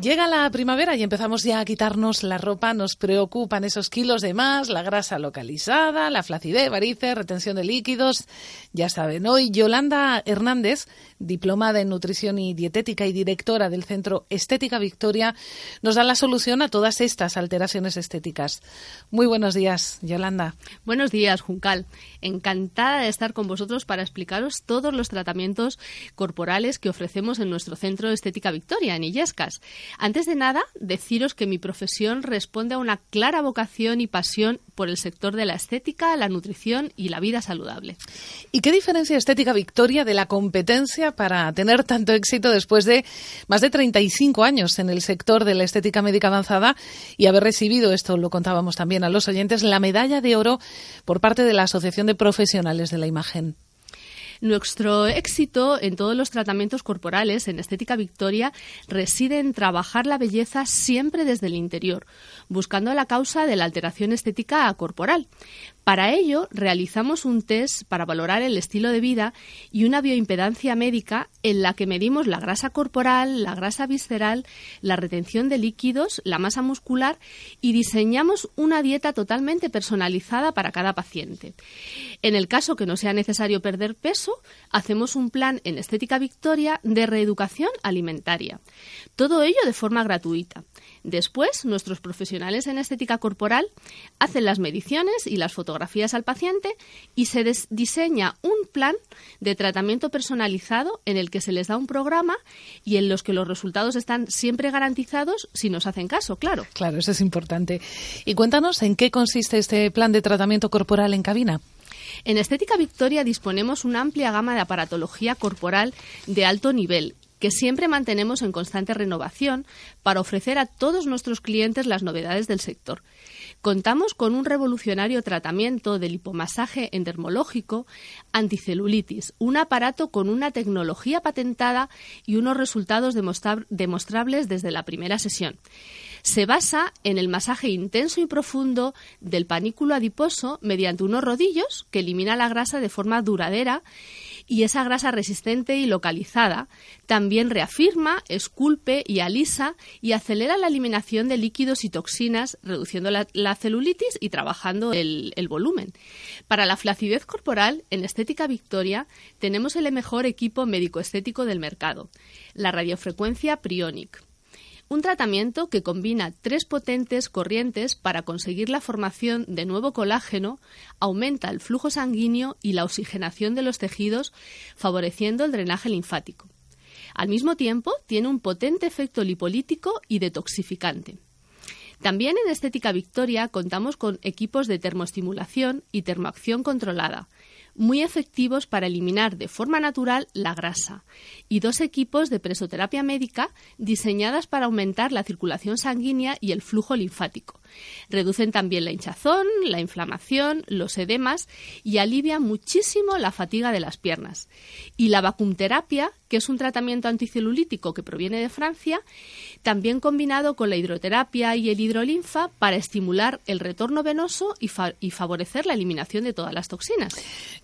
Llega la primavera y empezamos ya a quitarnos la ropa, nos preocupan esos kilos de más, la grasa localizada, la flacidez, varices, retención de líquidos. Ya saben, hoy Yolanda Hernández, diplomada en nutrición y dietética y directora del Centro Estética Victoria, nos da la solución a todas estas alteraciones estéticas. Muy buenos días, Yolanda. Buenos días, Juncal. Encantada de estar con vosotros para explicaros todos los tratamientos corporales que ofrecemos en nuestro Centro Estética Victoria, en Illescas. Antes de nada, deciros que mi profesión responde a una clara vocación y pasión por el sector de la estética, la nutrición y la vida saludable. ¿Y qué diferencia Estética Victoria de la competencia para tener tanto éxito después de más de 35 años en el sector de la estética médica avanzada y haber recibido, esto lo contábamos también a los oyentes, la medalla de oro por parte de la Asociación de Profesionales de la Imagen? Nuestro éxito en todos los tratamientos corporales en Estética Victoria reside en trabajar la belleza siempre desde el interior, buscando la causa de la alteración estética corporal. Para ello, realizamos un test para valorar el estilo de vida y una bioimpedancia médica en la que medimos la grasa corporal, la grasa visceral, la retención de líquidos, la masa muscular y diseñamos una dieta totalmente personalizada para cada paciente. En el caso que no sea necesario perder peso, hacemos un plan en Estética Victoria de reeducación alimentaria. Todo ello de forma gratuita. Después, nuestros profesionales en estética corporal hacen las mediciones y las fotografías al paciente y se diseña un plan de tratamiento personalizado en el que se les da un programa y en los que los resultados están siempre garantizados si nos hacen caso, claro. Claro, eso es importante. Y cuéntanos en qué consiste este plan de tratamiento corporal en cabina. En Estética Victoria disponemos una amplia gama de aparatología corporal de alto nivel que siempre mantenemos en constante renovación para ofrecer a todos nuestros clientes las novedades del sector. Contamos con un revolucionario tratamiento de lipomasaje endermológico anticelulitis, un aparato con una tecnología patentada y unos resultados demostrables desde la primera sesión. Se basa en el masaje intenso y profundo del panículo adiposo mediante unos rodillos que elimina la grasa de forma duradera y esa grasa resistente y localizada también reafirma, esculpe y alisa y acelera la eliminación de líquidos y toxinas, reduciendo la, celulitis y trabajando el, el volumen. Para la flacidez corporal, en Estética Victoria tenemos el mejor equipo médico-estético del mercado, la radiofrecuencia Prionic un tratamiento que combina tres potentes corrientes para conseguir la formación de nuevo colágeno, aumenta el flujo sanguíneo y la oxigenación de los tejidos, favoreciendo el drenaje linfático. Al mismo tiempo, tiene un potente efecto lipolítico y detoxificante. También en Estética Victoria contamos con equipos de termoestimulación y termoacción controlada, muy efectivos para eliminar de forma natural la grasa, y dos equipos de presoterapia médica diseñadas para aumentar la circulación sanguínea y el flujo linfático. Reducen también la hinchazón, la inflamación, los edemas y alivian muchísimo la fatiga de las piernas. Y la vacumterapia, que es un tratamiento anticelulítico que proviene de Francia, también combinado con la hidroterapia y el hidrolinfa para estimular el retorno venoso y, y favorecer la eliminación de todas las toxinas.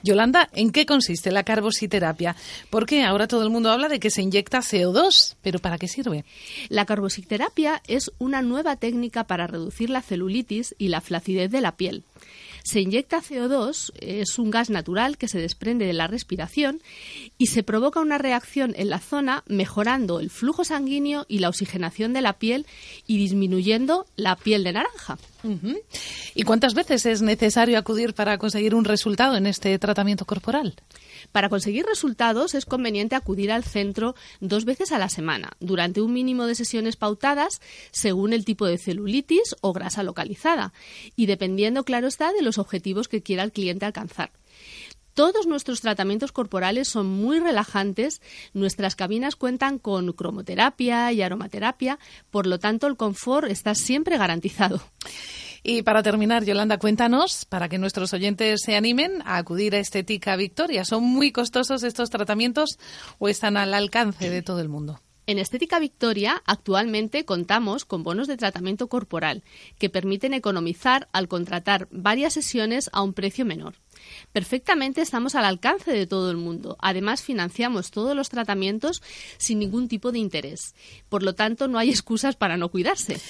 Yolanda, ¿en qué consiste la carbositerapia? Porque ahora todo el mundo habla de que se inyecta CO2, pero ¿para qué sirve? La carbositerapia es una nueva técnica para reducir la celulitis y la flacidez de la piel. Se inyecta CO2, es un gas natural que se desprende de la respiración y se provoca una reacción en la zona mejorando el flujo sanguíneo y la oxigenación de la piel y disminuyendo la piel de naranja. ¿Y cuántas veces es necesario acudir para conseguir un resultado en este tratamiento corporal? Para conseguir resultados es conveniente acudir al centro dos veces a la semana, durante un mínimo de sesiones pautadas según el tipo de celulitis o grasa localizada y dependiendo, claro está, de los objetivos que quiera el cliente alcanzar. Todos nuestros tratamientos corporales son muy relajantes. Nuestras cabinas cuentan con cromoterapia y aromaterapia, por lo tanto el confort está siempre garantizado. Y para terminar, Yolanda, cuéntanos, para que nuestros oyentes se animen a acudir a Estética Victoria. ¿Son muy costosos estos tratamientos o están al alcance de todo el mundo? En Estética Victoria actualmente contamos con bonos de tratamiento corporal que permiten economizar al contratar varias sesiones a un precio menor. Perfectamente estamos al alcance de todo el mundo. Además, financiamos todos los tratamientos sin ningún tipo de interés. Por lo tanto, no hay excusas para no cuidarse.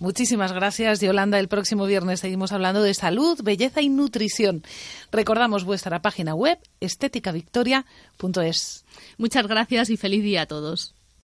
Muchísimas gracias, Yolanda. El próximo viernes seguimos hablando de salud, belleza y nutrición. Recordamos vuestra página web estéticavictoria.es. Muchas gracias y feliz día a todos.